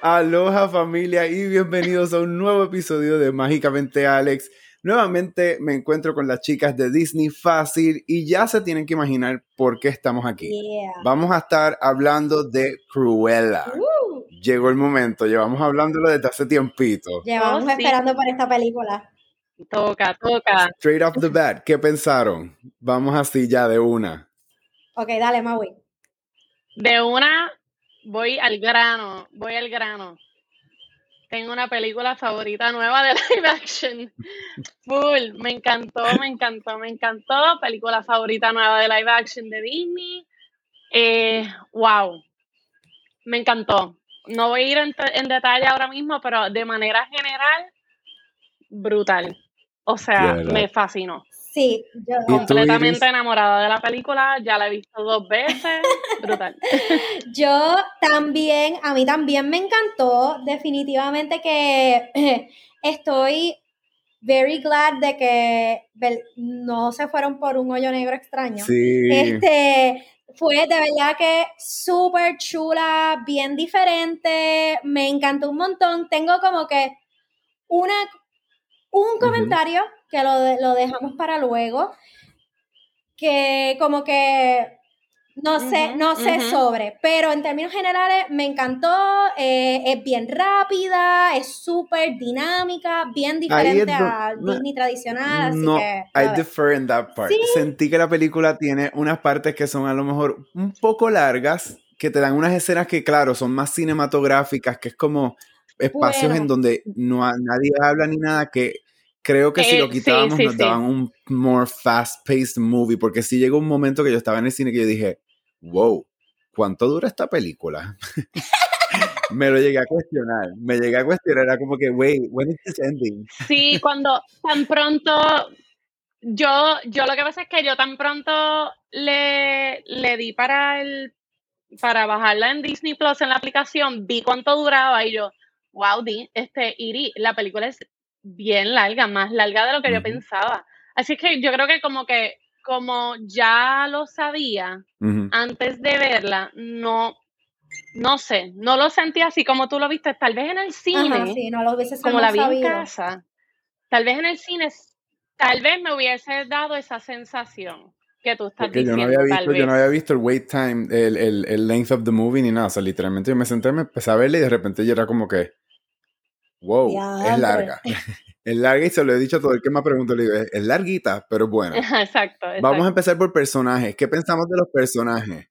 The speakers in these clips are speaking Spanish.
Aloha familia y bienvenidos a un nuevo episodio de Mágicamente Alex. Nuevamente me encuentro con las chicas de Disney Fácil y ya se tienen que imaginar por qué estamos aquí. Vamos a estar hablando de Cruella. Uh. Llegó el momento, llevamos hablándolo desde hace tiempito. Llevamos Oh, sí. esperando por esta película. Toca, toca. Straight off the bat, ¿qué pensaron? Vamos así ya de una. Ok, dale, Maui. De una voy al grano, voy al grano. Tengo una película favorita nueva de live action. Full, me encantó, me encantó, me encantó. Película favorita nueva de live action de Disney. Eh, wow, me encantó. No voy a ir en, en detalle ahora mismo, pero de manera general, brutal. O sea, me fascinó. Sí, yo. ¿Y tú, completamente enamorada de la película, ya la he visto dos veces, brutal. Yo también, a mí también me encantó. Definitivamente que estoy very glad de que no se fueron por un hoyo negro extraño. Sí. Este fue de verdad que súper chula, bien diferente, me encantó un montón. Tengo como que una un comentario que lo, de- lo dejamos para luego, que como que no sé, no sé sobre, pero en términos generales me encantó, eh, es bien rápida, es súper dinámica, bien diferente no- Disney tradicional, así no, que... I a defer in that part. Sí. Sentí que la película tiene unas partes que son a lo mejor un poco largas, que te dan unas escenas que, claro, son más cinematográficas, que es como espacios Bueno. en donde no nadie habla ni nada, que creo que si Eh, lo sí, quitábamos sí, nos sí. daban un more fast-paced movie, porque sí llegó un momento que yo estaba en el cine que yo dije, wow, ¿cuánto dura esta película? me lo llegué a cuestionar, me llegué a cuestionar, era como que, wait, when is this ending? Sí, cuando tan pronto, yo, yo lo que pasa es que yo tan pronto le, le di para el, para bajarla en Disney Plus en la aplicación, vi cuánto duraba y yo, wow, di, este, Iri, la película es bien larga, más larga de lo que yo Ujú. pensaba. Así es que yo creo que como que, como ya lo sabía, Ujú. antes de verla, no, no sé, no lo sentí así como tú lo viste, tal vez en el cine, Ajá, sí, no lo hubiese como la vi en sabido. casa, tal vez en el cine, tal vez me hubiese dado esa sensación que tú estás Porque yo no diciendo, había visto, yo no había visto el wait time, el, el, el length of the movie ni nada. O sea, literalmente yo me senté, me empecé a verla y de repente yo era como que, wow, es larga. es larga y se lo he dicho a todo el que me ha preguntado, le digo, es, es larguita, pero bueno. Exacto, Vamos a empezar por personajes. ¿Qué pensamos de los personajes?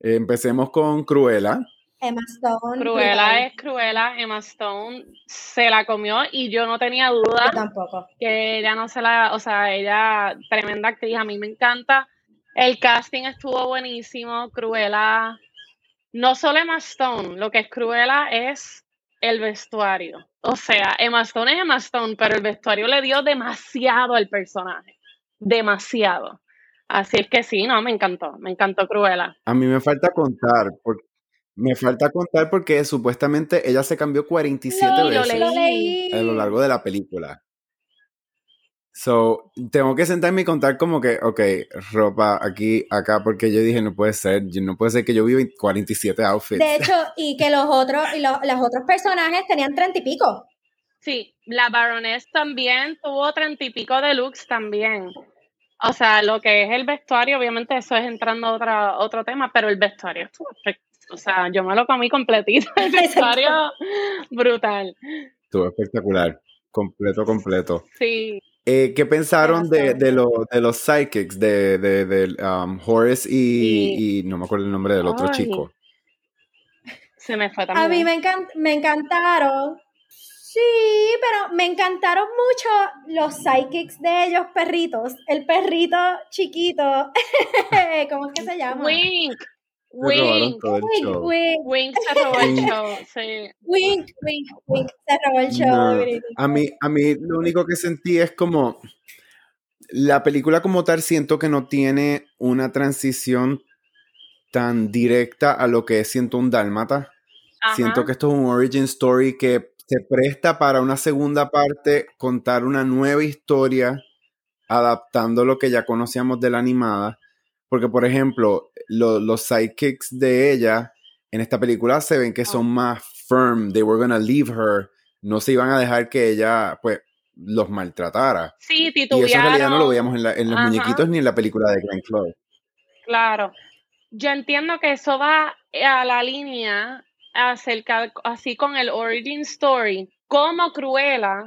Eh, empecemos con Cruella. Emma Stone. Cruella brutal. es Cruella, Emma Stone se la comió y yo no tenía Yo duda tampoco. que ella no se la, o sea, ella, tremenda actriz, a mí me encanta. El casting estuvo buenísimo, Cruella, no solo Emma Stone, lo que es Cruella es el vestuario. O sea, Emma Stone es Emma Stone, pero el vestuario le dio demasiado al personaje, demasiado. Así es que sí, no, me encantó, me encantó Cruella. A mí me falta contar, porque, me falta contar porque supuestamente ella se cambió 47 Sí, lo veces. Lo leí. leí. a lo largo de la película. So, tengo que sentarme y contar como que, ok, ropa aquí, acá, porque yo dije, no puede ser, yo- no puede ser que yo viva en 47 outfits. De hecho, y que los otros, y los, los otros personajes tenían treinta y pico. Sí, la Baroness también tuvo treinta y pico de looks también. O sea, lo que es el vestuario, obviamente eso es entrando a otra, otro tema, pero el vestuario estuvo perfecto. O sea, yo me lo comí completito. El vestuario brutal. Estuvo espectacular, completo, completo. Sí. Eh, ¿Qué pensaron de, de, lo- de los psychics, de, de, de, um, Horace y, y no me acuerdo el nombre del otro Ay, chico? Se me fue A también. mí me, encan- me encantaron. Sí, pero me encantaron mucho los psychics de ellos, perritos. El perrito chiquito. ¿Cómo es que se llama? Wink. Wink. Wink, show. wink, Wink se robó el show. Sí. wink, wink, wink. Se robó el show. No, a mí, a mí lo único que sentí es como la película como tal siento que no tiene una transición tan directa a lo que es siento un dálmata. Siento que esto es un origin story que se presta para una segunda parte contar una nueva historia adaptando lo que ya conocíamos de la animada. Porque, por ejemplo, lo- los sidekicks de ella en esta película se ven que son más firm, they were gonna leave her, no se iban a dejar que ella, pues, los maltratara. Sí, Y eso en realidad no lo veíamos en, la, en los Ajá. muñequitos ni en la película de Glenn Close. Claro. Yo entiendo que eso va a la línea acerca, así con el origin story, como Cruella,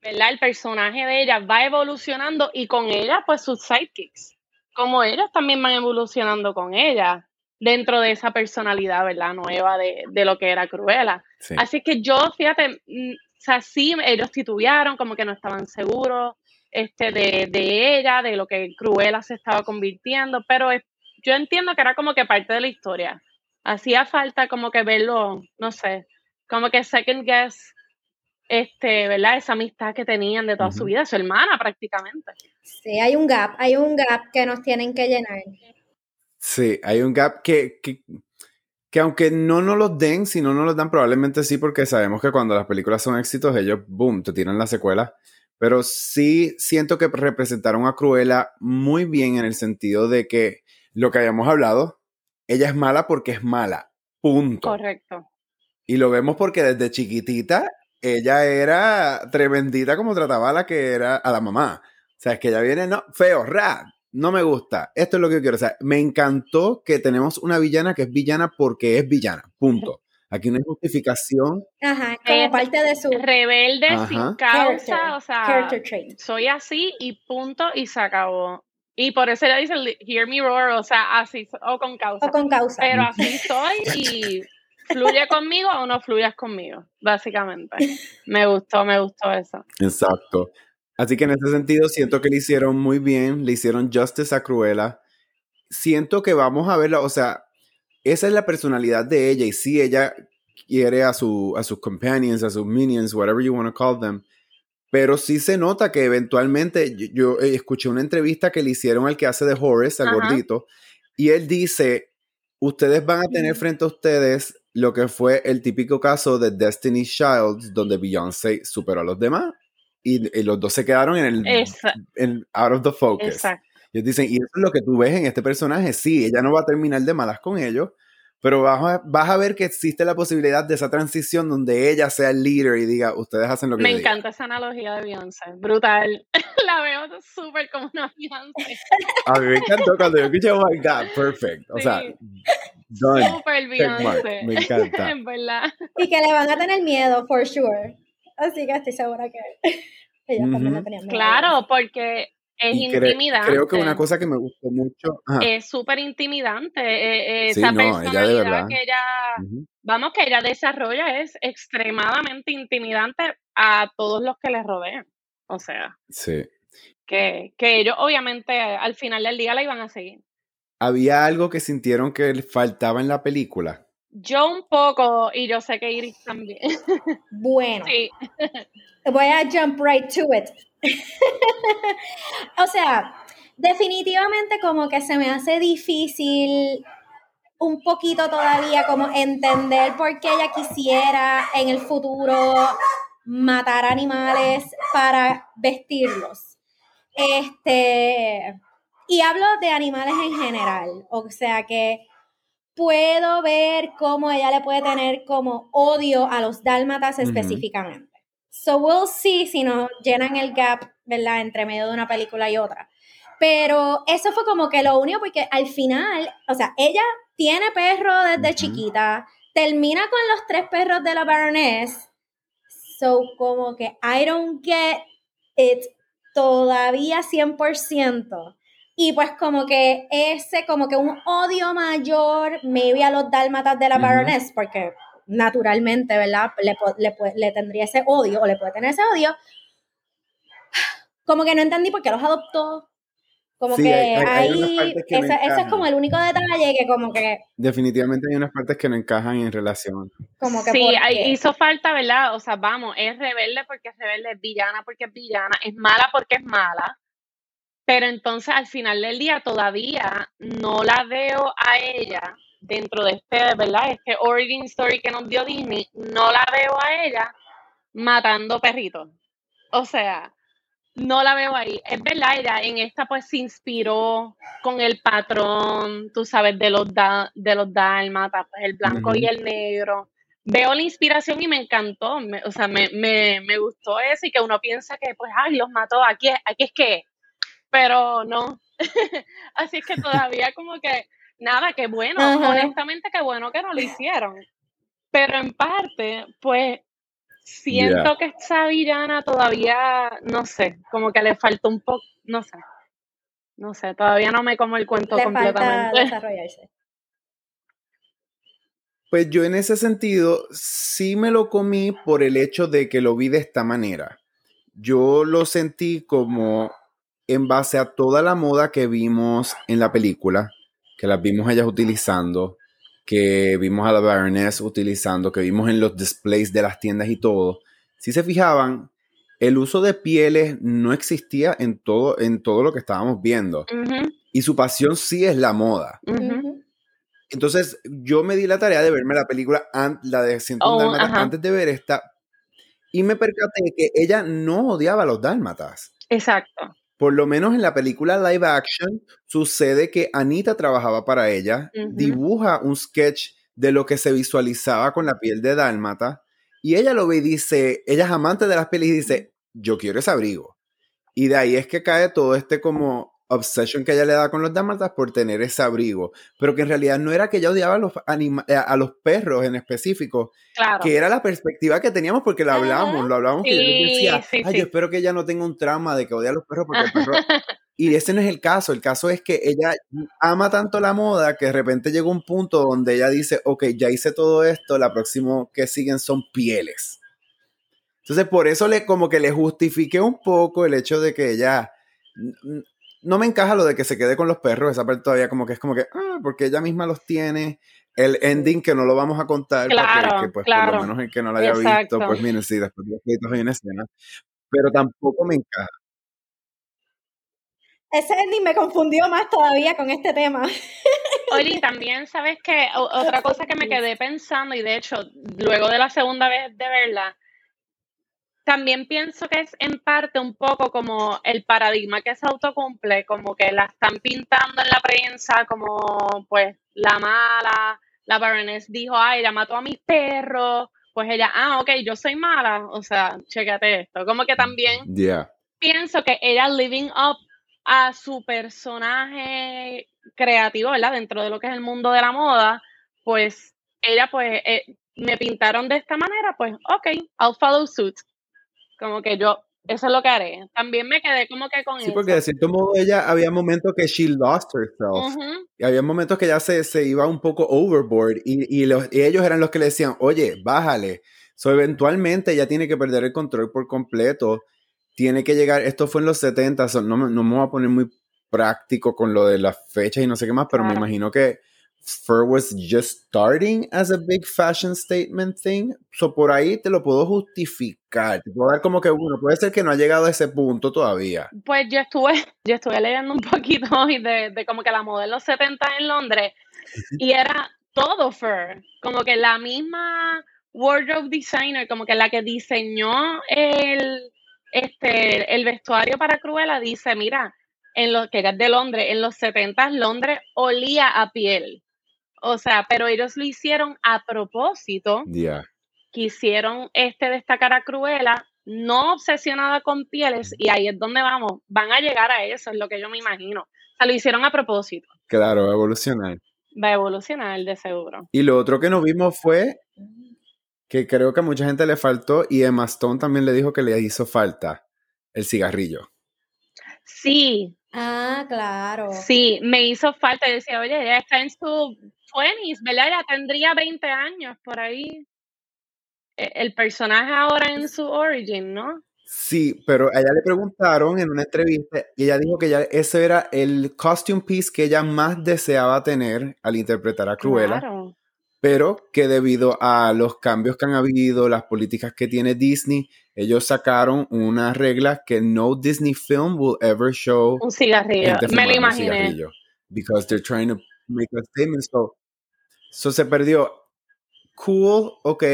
¿verdad? El personaje de ella va evolucionando y con ella, pues sus sidekicks, como ellos también van evolucionando con ella dentro de esa personalidad, ¿verdad? Nueva de, de lo que era Cruella. Sí. Así que yo, fíjate, mm, o sea, sí, ellos titubearon, como que no estaban seguros este, de, de ella, de lo que Cruella se estaba convirtiendo, pero es- yo entiendo que era como que parte de la historia. Hacía falta como que verlo, no sé, como que second guess, este, ¿verdad? Esa amistad que tenían de toda su vida, su hermana prácticamente. Sí, hay un gap, hay un gap que nos tienen que llenar. Sí, hay un gap que, que, que aunque no nos los den, si no nos los dan, probablemente sí, porque sabemos que cuando las películas son éxitos, ellos, boom, te tiran la secuela. Pero sí siento que representaron a Cruella muy bien en el sentido de que lo que habíamos hablado, ella es mala porque es mala. Punto. Correcto. Y lo vemos porque desde chiquitita ella era tremendita como trataba a la que era a la mamá. O sea, es que ella viene, no, feo, ra, no me gusta. Esto es lo que yo quiero. O sea, me encantó que tenemos una villana que es villana porque es villana. Punto. Aquí no hay justificación. Ajá, como parte de su Rebelde Ajá. sin character, causa, o sea, character trait. soy así y punto y se acabó. Y por eso ella dice, hear me roar, o sea, así, o con causa. O con causa. Pero así soy y fluye conmigo o no fluyas conmigo, básicamente. Me gustó, me gustó eso. Exacto. Así que en ese sentido siento que le hicieron muy bien, le hicieron justice a Cruella. Siento que vamos a verla, o sea, esa es la personalidad de ella y sí, ella quiere a, su, a sus companions, a sus minions, whatever you want to call them. Pero sí se nota que eventualmente, yo, yo, eh, escuché una entrevista que le hicieron al que hace de Horace, al Ajá. gordito, y él dice, ustedes van a tener Ujú. frente a ustedes lo que fue el típico caso de Destiny's Child, donde Beyoncé superó a los demás y, y los dos se quedaron en el en- out of the focus. exacto. Ellos dicen, y eso es lo que tú ves en este personaje. Sí, ella no va a terminar de malas con ellos, pero vas a, vas a ver que existe la posibilidad de esa transición donde ella sea el líder y diga, ustedes hacen lo que Me yo diga". encanta esa analogía de Beyoncé, brutal. La veo súper como una Beyoncé. A mí me encantó cuando yo escuché, oh my God, perfect. O sea, done. Súper. Beyoncé. Me encanta. En verdad. Y que le van a tener miedo, for sure. Así que estoy segura que ellos también Ujú. tenían miedo. Claro, porque es Y intimidante. creo que una cosa que me gustó mucho. ajá, es súper intimidante. eh, eh, Sí, esa no, ella de personalidad verdad. que ella, vamos, que ella desarrolla es extremadamente intimidante a todos los que le rodean. O sea, sí. que, que ellos obviamente al final del día la iban a seguir. ¿Había algo que sintieron que le faltaba en la película? Yo un poco, y yo sé que Iris también. Bueno, sí, voy a jump right to it. o sea, definitivamente como que se me hace difícil un poquito todavía como entender por qué ella quisiera en el futuro matar animales para vestirlos. Este, y hablo de animales en general, o sea que puedo ver cómo ella le puede tener como odio a los dálmatas específicamente. So we'll see si nos llenan el gap, ¿verdad? Entre medio de una película y otra. Pero eso fue como que lo único, porque al final, o sea, ella tiene perro desde Ujú. chiquita, termina con los tres perros de la Baroness. So, como que I don't get it todavía 100%. Y pues como que ese, como que un odio mayor, maybe a los dálmatas de la Ujú. Baroness, porque naturalmente, ¿verdad? Le, le, le tendría ese odio, o le puede tener ese odio. Como que no entendí por qué los adoptó. Como Sí, que hay- hay- hay que ese es como el único detalle que como que, Definitivamente hay unas partes que no encajan en relación. como que sí, ¿por ahí qué? hizo falta, ¿verdad? O sea, vamos, es rebelde porque es rebelde, es villana porque es villana, es mala porque es mala. Pero entonces al final del día todavía no la veo a ella dentro de este, ¿verdad? Este origin story que nos dio Disney, no la veo a ella matando perritos. O sea, no la veo ahí. Es verdad, ella en esta pues se inspiró con el patrón, tú sabes, de los, da- de los dálmatas, pues el blanco y el negro. veo la inspiración y me encantó, o sea, me, me, me, gustó eso y que uno piensa que, pues, ay, los mató, aquí, aquí es que, pero no. Así es que todavía como que, nada, qué bueno, honestamente, qué bueno que no lo hicieron. Pero en parte, pues, siento que esa villana todavía, no sé, como que le falta un poco, no sé. No sé, todavía no me como el cuento le completamente. Falta desarrollarse. Pues yo en ese sentido sí me lo comí por el hecho de que lo vi de esta manera. Yo lo sentí como en base a toda la moda que vimos en la película, que las vimos ellas utilizando, que vimos a la Baroness utilizando, que vimos en los displays de las tiendas y todo. Si se fijaban, el uso de pieles no existía en todo, en todo lo que estábamos viendo. Y su pasión sí es la moda. Entonces, yo me di la tarea de verme la película, la de 101 oh, Dálmatas, antes de ver esta, y me percaté que ella no odiaba a los dálmatas. Exacto. Por lo menos en la película live action, sucede que Anita trabajaba para ella, dibuja un sketch de lo que se visualizaba con la piel de dálmata, y ella lo ve y dice, ella es amante de las pieles y dice, yo quiero ese abrigo. Y de ahí es que cae todo este como obsession que ella le da con los dálmatas por tener ese abrigo, pero que en realidad no era que ella odiaba a los, eh, a los perros en específico, que era la perspectiva que teníamos porque lo hablamos, lo hablamos que yo decía, ay, yo espero que ella no tenga un trauma de que odia a los perros porque el perro... y ese no es el caso, el caso es que ella ama tanto la moda que de repente llega un punto donde ella dice, ok, ya hice todo esto, la próxima que siguen son pieles. Entonces, por eso le, como que le justifique un poco el hecho de que ella no me encaja lo de que se quede con los perros, esa parte todavía como que es como que, ah, porque ella misma los tiene. El ending que no lo vamos a contar, claro, porque pues, por lo menos el que no lo haya visto, pues miren, sí, después de los créditos hay una escena. Pero tampoco me encaja. Ese ending me confundió más todavía con este tema. Oye, también sabes que otra cosa que me quedé pensando, y de hecho, luego de la segunda vez de verla, también pienso que es en parte un poco como el paradigma que se autocumple, como que la están pintando en la prensa como pues la mala, la Baroness dijo, ay, ella mató a mis perros, pues ella, ah, ok, yo soy mala, o sea, chécate esto, como que también pienso que ella living up a su personaje creativo, ¿verdad? Dentro de lo que es el mundo de la moda, pues ella pues eh, me pintaron de esta manera, pues ok, I'll follow suit. Como que yo, eso es lo que haré. También me quedé como que con eso. Sí, porque de cierto modo ella había momentos que she lost herself. Y había momentos que ya se, se iba un poco overboard y, y, los, ellos eran los que le decían, oye, bájale. So, eventualmente ella tiene que perder el control por completo. Tiene que llegar, esto fue en los 70, no, no me voy a poner muy práctico con lo de las fechas y no sé qué más, pero me imagino que fur was just starting as a big fashion statement thing. So por ahí te lo puedo justificar. Te puedo dar como que, bueno, puede ser que no ha llegado a ese punto todavía. Pues yo estuve, yo estuve leyendo un poquito hoy de, de como que la moda en los 70 en Londres y era todo fur. Como que la misma wardrobe designer, como que la que diseñó el, este, el vestuario para Cruella dice, mira, en lo que era de Londres, en los 70 Londres olía a piel. O sea, pero ellos lo hicieron a propósito. Quisieron este destacar a Cruella, no obsesionada con pieles, y ahí es donde vamos. Van a llegar a eso, es lo que yo me imagino. O sea, lo hicieron a propósito. Claro, va a evolucionar. Va a evolucionar, de seguro. Y lo otro que nos vimos fue que creo que a mucha gente le faltó, y Emma Stone también le dijo que le hizo falta el cigarrillo. Sí. Ah, claro. Sí, me hizo falta. Yo decía, oye, ella está en su 20 ¿verdad? Ya tendría 20 años por ahí. E, el personaje ahora en su origin, ¿no? Sí, pero a ella le preguntaron en una entrevista y ella dijo que ya ese era el costume piece que ella más deseaba tener al interpretar a Cruella. Pero que debido a los cambios que han habido, las políticas que tiene Disney, ellos sacaron unas reglas que no Disney film will ever show un cigarrillo. Me lo imaginé. Because they're trying to make a statement. So So se perdió. Cool, ok,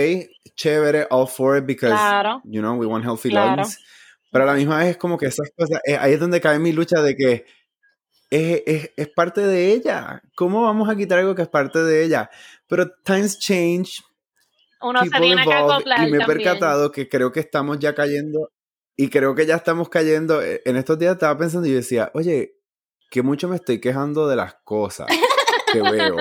chévere, all for it because, you know, we want healthy lungs. Pero a la misma vez es como que esas cosas, eh, ahí es donde cae mi lucha de que es, es, es, parte de ella. ¿Cómo vamos a quitar algo que es parte de ella? Pero times change. uno se tiene que acoplar y me he percatado que creo que estamos ya cayendo y creo que ya estamos cayendo. Eh, en estos días estaba pensando y decía, oye, que mucho me estoy quejando de las cosas que veo.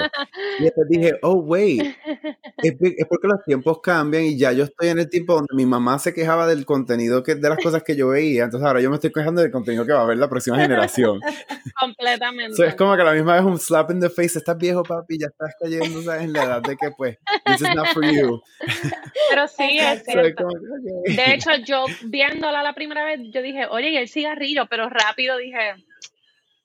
Y después dije, oh, wait, es, porque los tiempos cambian y ya yo estoy en el tiempo donde mi mamá se quejaba del contenido que, de las cosas que yo veía, entonces ahora yo me estoy quejando del contenido que va a ver la próxima generación. Completamente. es como que a la misma vez un slap in the face, estás viejo papi, ya estás cayendo ¿sabes? en la edad de que pues, this is not for you. Pero sí, es cierto. De hecho, yo viéndola la primera vez, yo dije, oye, y el cigarrillo, pero rápido dije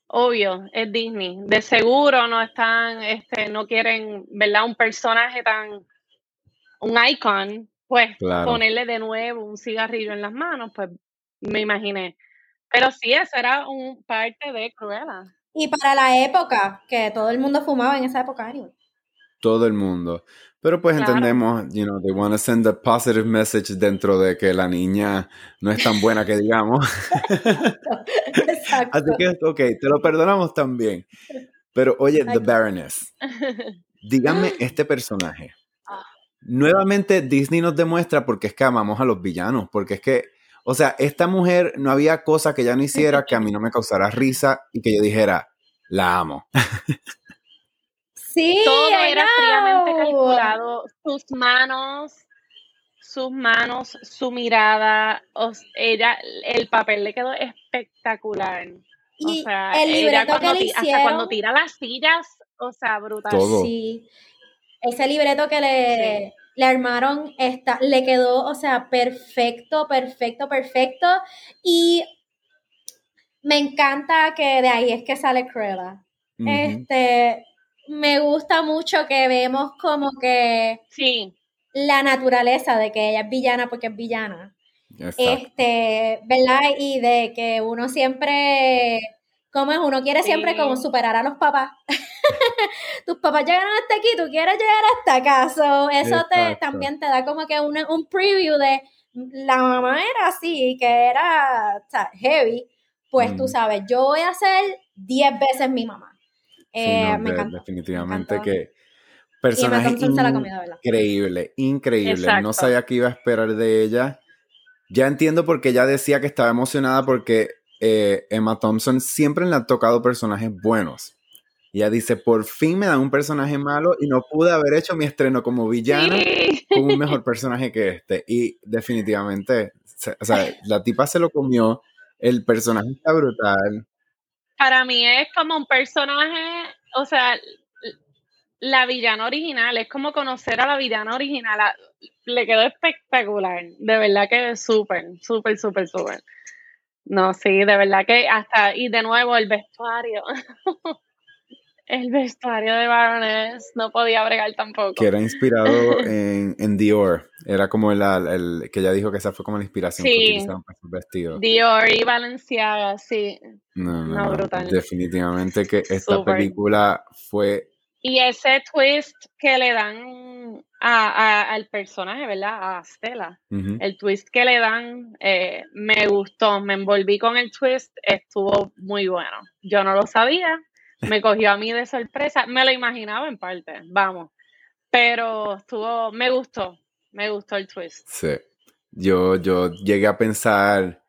Obvio, es Disney. De seguro no están, este, no quieren, ¿verdad? Un personaje tan, un icon, pues ponerle de nuevo un cigarrillo en las manos, pues me imaginé. Pero sí, eso era un parte de Cruella. Y para la época, que todo el mundo fumaba en esa época, Todo el mundo. Pero pues entendemos, you know, they want to send a positive message dentro de que la niña no es tan buena que digamos. Exacto. Así que, ok, te lo perdonamos también. Pero oye, The Baroness, dígame este personaje. Ah. Nuevamente Disney nos demuestra porque es que amamos a los villanos, porque es que, o sea, esta mujer no había cosa que ella no hiciera que a mí no me causara risa y que yo dijera, la amo. Todo era fríamente calculado. Sus manos, sus manos, su mirada, ella, el papel le quedó espectaracular. Y el libreto que le hicieron, hasta cuando tira las sillas, o sea, brutal. Sí. Ese libreto que le, le armaron esta, le quedó, o sea, perfecto, perfecto, perfecto. Y me encanta que de ahí es que sale Cruella. Este, me gusta mucho que vemos como que sí. la naturaleza de que ella es villana porque es villana. Este, ¿verdad? Y de que uno siempre, como es? Uno quiere siempre como superar a los papás. Tus papás llegaron hasta aquí, tú quieres llegar hasta acá. eso te, también te da como que un preview de la mamá era así, que era heavy. Pues tú mm. sabes, yo voy a ser 10 veces mi mamá. Eh, me. Definitivamente que personaje increíble, increíble. No sabía qué iba a esperar de ella. Ya entiendo por qué ella decía que estaba emocionada porque eh, Emma Thompson siempre le ha tocado personajes buenos. Ella dice, por fin me dan un personaje malo y no pude haber hecho mi estreno como villana con un mejor personaje que este. Y definitivamente, o sea, la tipa se lo comió, el personaje está brutal para mí es como un personaje, o sea, la villana original, es como conocer a la villana original. Le quedó espectacular, de verdad que súper, súper, súper, súper. No, sí, de verdad que hasta, y de nuevo el vestuario. el vestuario de Baroness no podía bregar tampoco. Que era inspirado en, en Dior. Era como el, el, que ella dijo que esa fue como la inspiración que utilizaron para sus vestidos. Dior y Balenciaga, sí. No, no, brutal. Definitivamente que esta película fue. Y ese twist que le dan a, al personaje, ¿verdad? A Stella. El twist que le dan eh, me gustó, me envolví con el twist, estuvo muy bueno. Yo no lo sabía, me cogió a mí de sorpresa. Me lo imaginaba en parte, vamos. Pero estuvo, me gustó, me gustó el twist. Sí. Yo, yo llegué a pensar.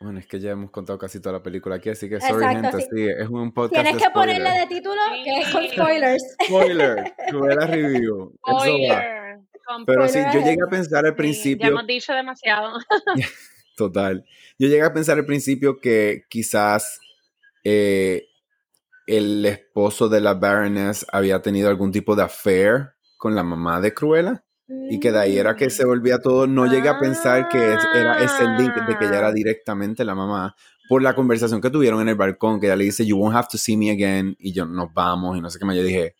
Bueno, es que ya hemos contado casi toda la película aquí, así que sorry, gente, sí. es un podcast. Tienes que ponerle de título que es con spoilers. Spoiler, la review. Spoiler. Pero sí, yo llegué a pensar al principio. ya hemos dicho demasiado. Total. Yo llegué a pensar al principio que quizás eh, el esposo de la Baroness había tenido algún tipo de affair con la mamá de Cruella y que de ahí era que se volvía todo. No llegué a pensar que era ese link de que ella era directamente la mamá por la conversación que tuvieron en el balcón, que ella le dice, You won't have to see me again, y yo nos vamos, y no sé qué más. Yo dije,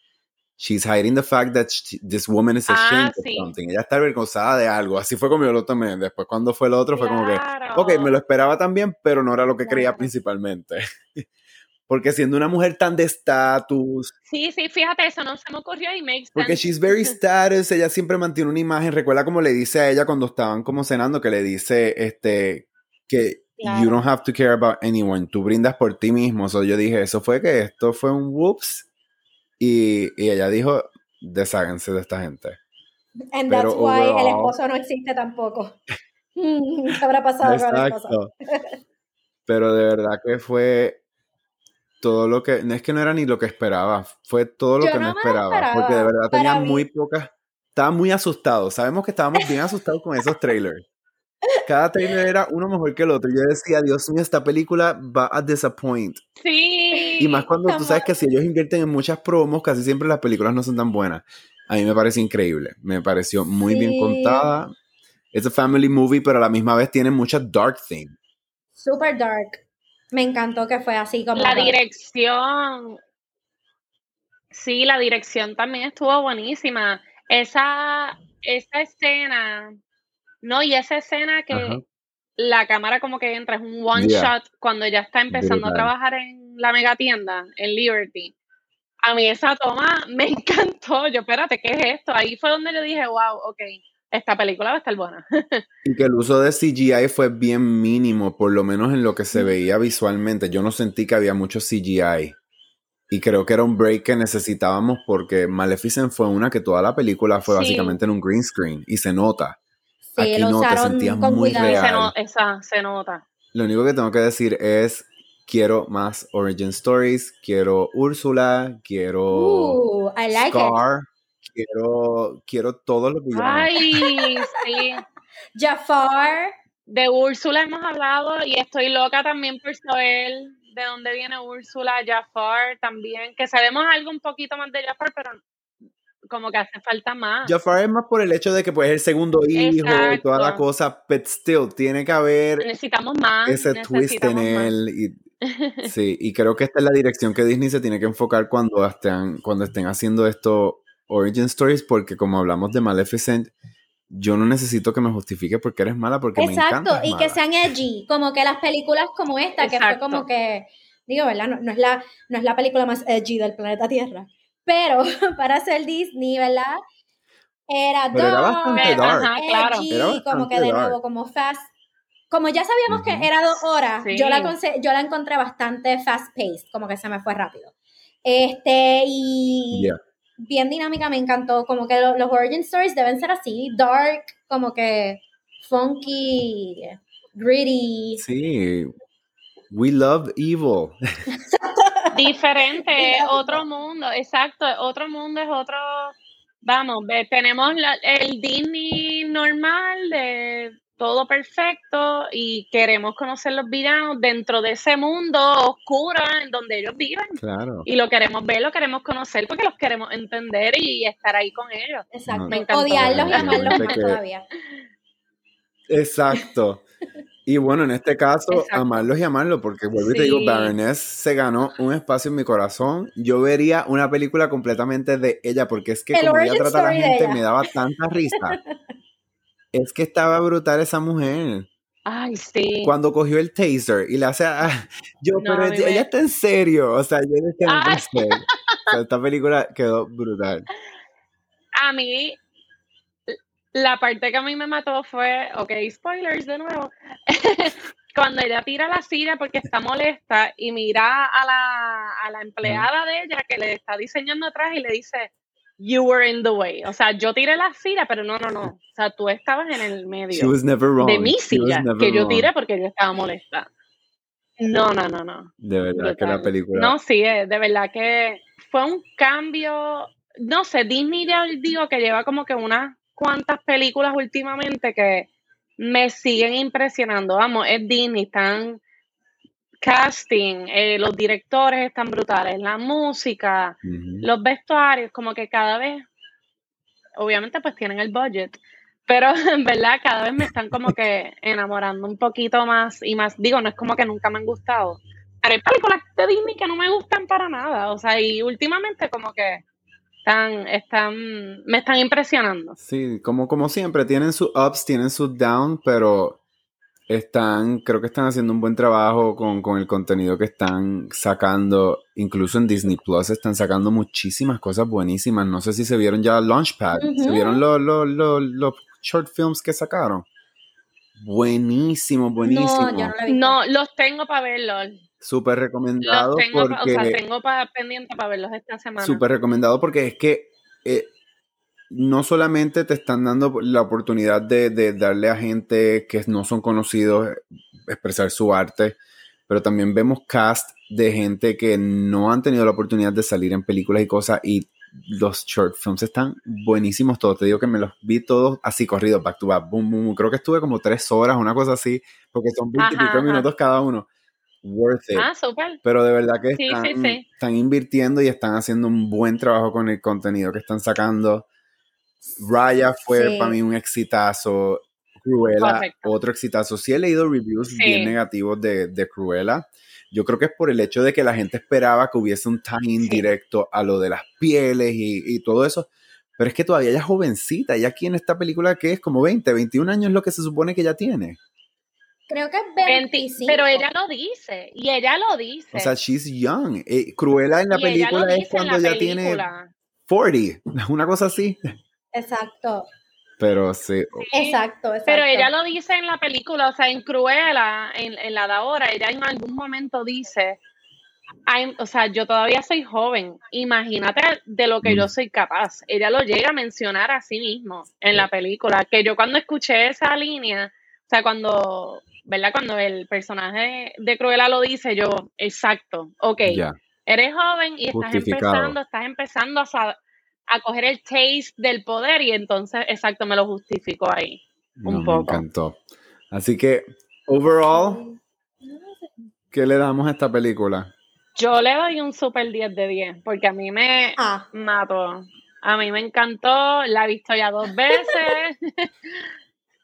She's hiding the fact that this woman is ashamed ah, of something. Ella está avergonzada de algo. Así fue como yo lo tomé. Después, cuando fue el otro, fue como que, ok, me lo esperaba también, pero no era lo que creía principalmente. Porque siendo una mujer tan de estatus. Sí, sí, fíjate, eso no se me ocurrió y makes sense. Porque she's very status, ella siempre mantiene una imagen. Recuerda como le dice a ella cuando estaban como cenando, que le dice este que you don't have to care about anyone, tú brindas por ti mismo. So yo dije, eso fue que esto fue un whoops. Y, y ella dijo, desháganse de esta gente. And that's why el esposo no existe tampoco. ¿Qué habrá pasado con el esposo? Pero de verdad que fue todo lo que, no es que no era ni lo que esperaba, fue todo lo que no me esperaba, porque de verdad tenía muy pocas, estaba muy asustado, sabemos que estábamos bien asustados con esos trailers. Cada trailer era uno mejor que el otro. Yo decía, Dios mío, esta película va a disappoint. Sí. Y más cuando tú sabes que si ellos invierten en muchas promos, casi siempre las películas no son tan buenas. A mí me parece increíble. Me pareció muy bien contada. Es a family movie, pero a la misma vez tiene muchas dark themes. Super dark. Me encantó que fue así como. La dirección. Sí, la dirección también estuvo buenísima. Esa, esa escena, no, y esa escena que la cámara como que entra, es un one shot cuando ya está empezando a trabajar en la mega tienda, en Liberty. A mí esa toma me encantó. Yo, espérate, ¿qué es esto? Ahí fue donde yo dije, wow, ok esta película va a estar buena. y que el uso de CGI fue bien mínimo, por lo menos en lo que se veía visualmente. Yo no sentí que había mucho CGI. Y creo que era un break que necesitábamos porque Maleficent fue una que toda la película fue básicamente en un green screen y se nota. Sí, Aquí no te sentías muy real. Se, esa, se nota. Lo único que tengo que decir es quiero más origin stories, quiero Úrsula, quiero uh, Scar quiero, quiero todos los villanos. Ay, sí. Jafar. De Úrsula hemos hablado y estoy loca también por saber de dónde viene Úrsula, Jafar también, que sabemos algo un poquito más de Jafar, pero como que hace falta más. Jafar es más por el hecho de que pues es el segundo hijo y toda la cosa, but still, tiene que haber necesitamos más, ese twist en él. Y, sí, y creo que esta es la dirección que Disney se tiene que enfocar cuando estén, cuando estén haciendo esto origin stories porque como hablamos de Maleficent, yo no necesito que me justifique porque eres mala, porque me encanta. y que sean edgy, como que las películas como esta, que fue como que, digo, ¿verdad? No, es la, no es la película más edgy del planeta Tierra, pero para ser Disney, ¿verdad? Era, dark, era bastante dark. Edgy, como que de nuevo, como fast. Como ya sabíamos que era dos horas, yo, la yo la encontré bastante fast paced, como que se me fue rápido. Este, y bien dinámica, me encantó. Como que los origin stories deben ser así, dark, como que funky, gritty. Sí. We love evil. Diferente, otro mundo, exacto, otro mundo es otro. Vamos, tenemos el Disney normal de todo perfecto y queremos conocer los villanos dentro de ese mundo oscuro en donde ellos viven. Claro. Y lo queremos ver, lo queremos conocer porque los queremos entender y estar ahí con ellos. Exacto. Odiarlos y amarlos más todavía. Exacto. Y bueno, en este caso, amarlos y amarlos, porque vuelvo y te digo, Baroness se ganó un espacio en mi corazón. Yo vería una película completamente de ella, porque es que como ella trata a la gente, me daba tanta risa. Es que estaba brutal esa mujer. Ay, sí. Cuando cogió el taser y le hace. yo, pero ella, está en serio. O sea, yo decía, no o sea, esta película quedó brutal. A mí, la parte que a mí me mató fue. Ok, spoilers de nuevo. Cuando ella tira la silla porque está molesta y mira a la, a la empleada de ella que le está diseñando atrás y le dice you were in the way. O sea, yo tiré la silla, pero no, no, no. O sea, tú estabas en el medio de mi silla, que yo tiré porque yo estaba molesta. No, no, no, no. De verdad que la película. No, sí, de verdad que fue un cambio. No sé, Disney ya digo que lleva como que unas cuantas películas últimamente que me siguen impresionando. Vamos, es Disney, están casting, eh, los directores están brutales, la música, los vestuarios, como que cada vez, obviamente pues tienen el budget, pero en verdad cada vez me están como que enamorando un poquito más y más, digo, no es como que nunca me han gustado, pero hay películas de Disney que no me gustan para nada, o sea, y últimamente como que están, están, me están impresionando. Sí, como, como siempre, tienen sus ups, tienen sus downs, pero están, creo que están haciendo un buen trabajo con, el contenido que están sacando. Incluso en Disney Plus están sacando muchísimas cosas buenísimas. No sé si se vieron ya Launchpad. ¿Se vieron los, los, short films que sacaron? Buenísimo, buenísimo. No, los tengo para verlos. Súper recomendado. tengo, porque, o sea, tengo pendiente para verlos esta semana. Súper recomendado porque es que eh, no solamente te están dando la oportunidad de, de darle a gente que no son conocidos expresar su arte, pero también vemos cast de gente que no han tenido la oportunidad de salir en películas y cosas y los short films están buenísimos todos. Te digo que me los vi todos así corridos, back to back, boom, boom. Creo que estuve como tres horas, una cosa así, porque son 25 minutos cada uno. Worth it. Ah, super. Pero de verdad que están, están invirtiendo y están haciendo un buen trabajo con el contenido que están sacando. Raya fue para mí un exitazo. Cruella, otro exitazo. Sí he leído reviews bien negativos de, de Cruella yo creo que es por el hecho de que la gente esperaba que hubiese un timing directo a lo de las pieles y, todo eso. Pero es que todavía ella es jovencita, ella aquí en esta película que es como 20, 21 años es lo que se supone que ella tiene. Creo que es 25. Pero ella lo dice, y ella lo dice. O sea, she's young. Eh, Cruella en la película es cuando ella tiene 40, una cosa así. Exacto. Pero sí. Exacto, exacto. Pero ella lo dice en la película, o sea, en Cruella, en, en la de ahora, ella en algún momento dice, o sea, yo todavía soy joven, imagínate de lo que yo mm. soy capaz. Ella lo llega a mencionar a sí mismo en la película, que yo cuando escuché esa línea, o sea, cuando, ¿verdad? Cuando el personaje de Cruella lo dice, yo, exacto, ok, eres joven y estás empezando, estás empezando a, a coger el taste del poder y entonces, exacto, me lo justificó ahí. Un poco. Me encantó. Así que, overall, ¿qué le damos a esta película? Yo le doy un super 10 de 10, porque a mí me ah. mató. A mí me encantó, la he visto ya dos veces.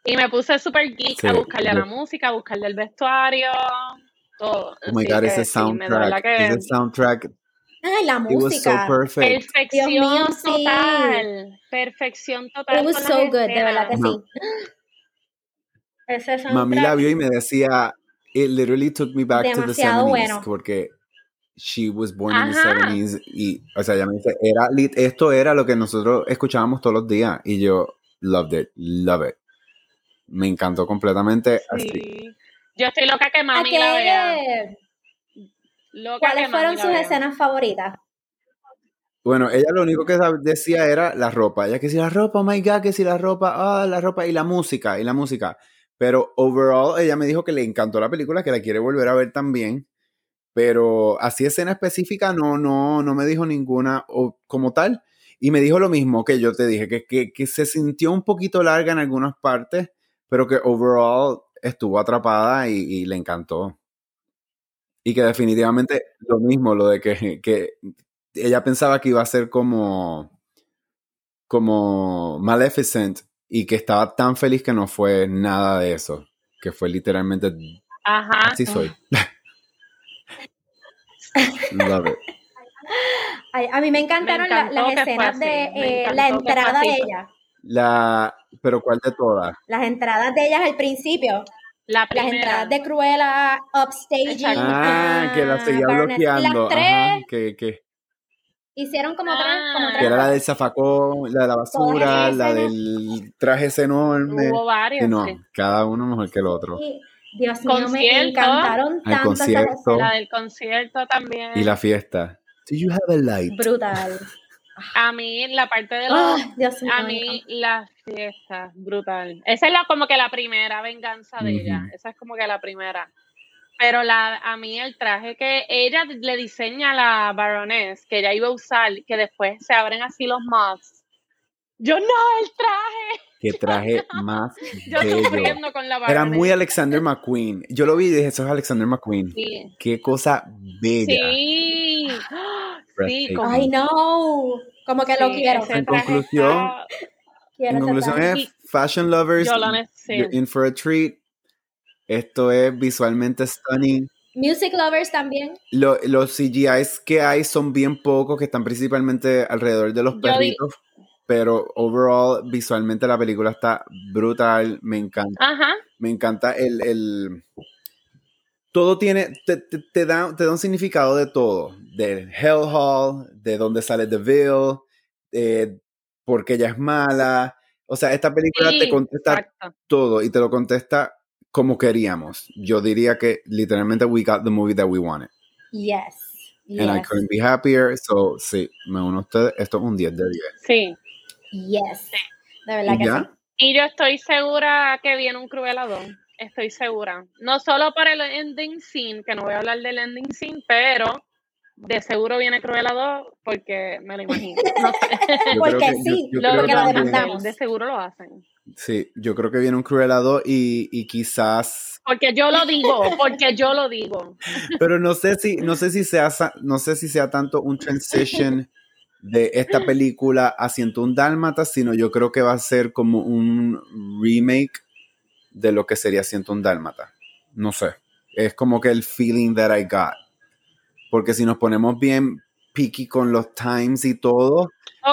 y me puse super geek a buscarle a la música, a buscarle el vestuario, todo. Oh my god, ese soundtrack, ese soundtrack Ay, la música. Perfección total. Perfección total. It was so good, de verdad que sí. Ese Mami la vio y me decía, it literally took me back to the 70s porque she was born in the 70s y, o sea, ella me dice, era, esto era lo que nosotros escuchábamos todos los días y yo loved it, love it. Me encantó completamente. Sí. Yo estoy loca que mami la vea. ¿Cuáles fueron sus escenas favoritas? Bueno, ella lo único que decía era la ropa. Ella que si la ropa, oh my god, que si la ropa, ah, la ropa y la música, y la música. Pero overall, ella me dijo que le encantó la película, que la quiere volver a ver también. Pero así escena específica, no, no, no me dijo ninguna o, como tal. Y me dijo lo mismo que yo te dije, que, que se sintió un poquito larga en algunas partes, pero que overall estuvo atrapada y, y le encantó. Y que definitivamente lo mismo, lo de que, que ella pensaba que iba a ser como, como Maleficent y que estaba tan feliz que no fue nada de eso, que fue literalmente Ajá. así soy. Love it. a mí me encantaron las escenas de eh, la entrada de ella. La, pero ¿cuál de todas? Las entradas de ellas al principio. La las entradas de Cruella, Upstage. Ah, que la seguía bloqueando. Las tres. que, que. Hicieron como, tres, como Que era la del zafacón, la de la basura, la del traje ese enorme. Hubo varios. no, cada uno mejor que el otro. Dios mío, me encantaron tanto. Concierto, la del concierto también. Y la fiesta. Do you have a light? Brutal. A mí la parte de los, a mí la fiesta brutal. Esa es la, como que la primera venganza de ella. Esa es como que la primera. Pero la, a mí el traje que ella le diseña a la baroness, que ella iba a usar, que después se abren así los moths. Yo no, el traje. Qué traje más Yo bello. con la Era muy Alexander McQueen. Yo lo vi y dije, eso es Alexander McQueen. Qué cosa bella. Sí. Sí, Ay, no. Como que lo quiero. En conclusión, en conclusión es Fashion Lovers, you're in for a treat. Esto es visualmente stunning. Music Lovers también. los CGIs que hay son bien pocos, que están principalmente alrededor de los perritos. Pero overall, visualmente la película está brutal. Me encanta. Ajá. Me encanta el, el todo tiene, te, te, da, te da un significado de todo, del Hell Hall, de dónde sale The Veil, de porque ella es mala. O sea, esta película te contesta todo y te lo contesta como queríamos. Yo diría que literalmente we got the movie that we wanted. Yes. And I couldn't be happier. So, sí, me uno a ustedes. Esto es un 10 de 10. Sí. Yes. De verdad que sí. Y yo estoy segura que viene un Cruella 2. Estoy segura. No solo para el ending scene, que no voy a hablar del ending scene, pero de seguro viene Cruella 2 porque me lo imagino. No sé. porque sí, lo, que lo demandamos. De seguro lo hacen. Sí, yo creo que viene un Cruella 2 y, y quizás porque yo lo digo, porque yo lo digo. Pero no sé si, no sé si sea, no sé si sea tanto un transition de esta película a un Dálmata, sino yo creo que va a ser como un remake de lo que sería un Dálmata. No sé. Es como que el feeling that I got. Porque si nos ponemos bien picky con los times y todo,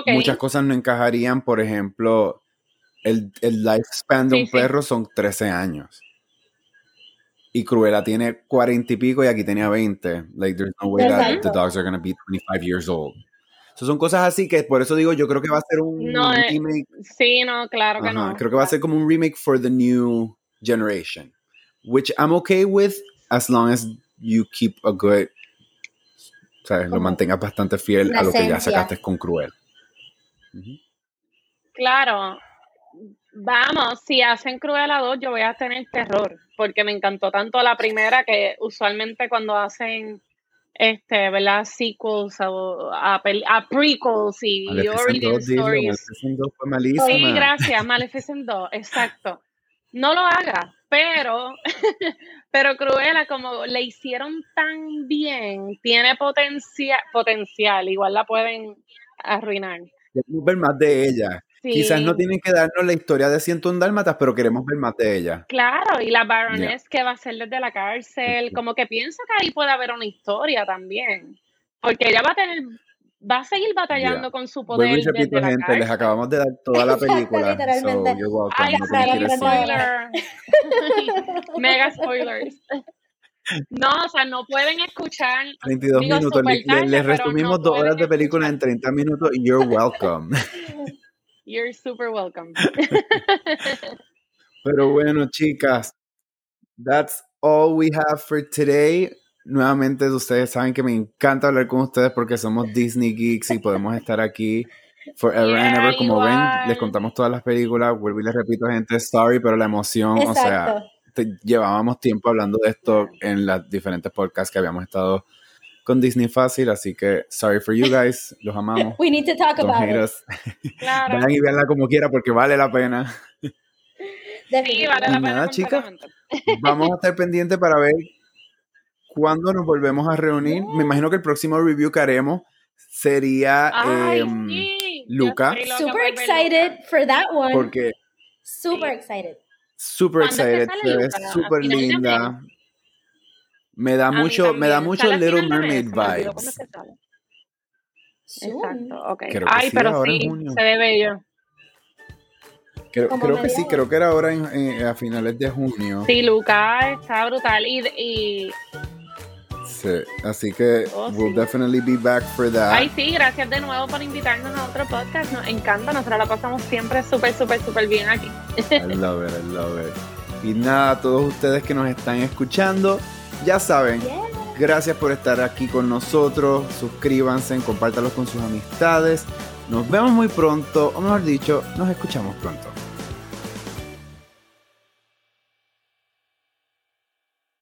muchas cosas no encajarían. Por ejemplo, el, el lifespan de un perro son 13 años. Y Cruella tiene 40 y pico y aquí tenía 20. Like, there's no way that the dogs are going to be 25 years old son cosas así que por eso digo, yo creo que va a ser un eh, remake. Sí, no, claro que no. Creo que va a ser como un remake for the new generation. Which I'm okay with as long as you keep a good. O sea, lo mantengas bastante fiel a lo que ya sacaste con Cruel. Claro. Vamos, si hacen Cruella 2, yo voy a tener terror. Porque me encantó tanto la primera que usualmente cuando hacen este, ¿verdad? Sequels a, a, prequels y origin stories. Sí, gracias, Maleficent 2, exacto. No lo haga, pero, pero Cruella, como le hicieron tan bien, tiene potencia, potencial, igual la pueden arruinar. Queremos ver más de ella. Quizás no tienen que darnos la historia de un Dálmatas, pero queremos ver más de ella. Claro, y la Baroness que va a ser desde la cárcel, como que pienso que ahí puede haber una historia también. Porque ella va a tener, va a seguir batallando con su poder. Y repito, gente, les acabamos de dar toda la película. Literalmente. Ay, spoiler. Mega spoilers. No, o sea, no pueden escuchar. 22 minutos. Les, resumimos dos horas de película en 30 minutos you're welcome. You're super welcome. Pero bueno, chicas, that's all we have for today. Nuevamente, ustedes saben que me encanta hablar con ustedes porque somos Disney Geeks y podemos estar aquí forever and ever. Como ven, les contamos todas las películas. Vuelvo y les repito, gente, sorry, pero la emoción, o sea, llevábamos tiempo hablando de esto en las diferentes podcasts que habíamos estado con Disney fácil, así que sorry for you guys, los amamos. We need to talk about it. Claro. Vayan y veanla como quiera porque vale la pena. Sí, vale la pena. Nada, chicas, vamos a estar pendientes para ver cuándo nos volvemos a reunir. Me imagino que el próximo review que haremos sería eh, Luca. Super excited for that one. Porque super excited. Super excited, se súper linda. Me da mucho, me da mucho Little Mermaid vibes. Exacto, ok. Ay, pero sí, se ve bello. Creo, creo que sí, creo que era ahora en, a finales de junio. Sí, Luca está brutal y, y... Sí, así que oh, we'll definitely be back for that. Ay, sí, gracias de nuevo por invitarnos a otro podcast. Nos encanta, nosotros la pasamos siempre súper, súper, súper bien aquí. I love it, I love it. Y nada, a todos ustedes que nos están escuchando, ya saben, gracias por estar aquí con nosotros. Suscríbanse, compártanlo con sus amistades. Nos vemos muy pronto, o mejor dicho, nos escuchamos pronto.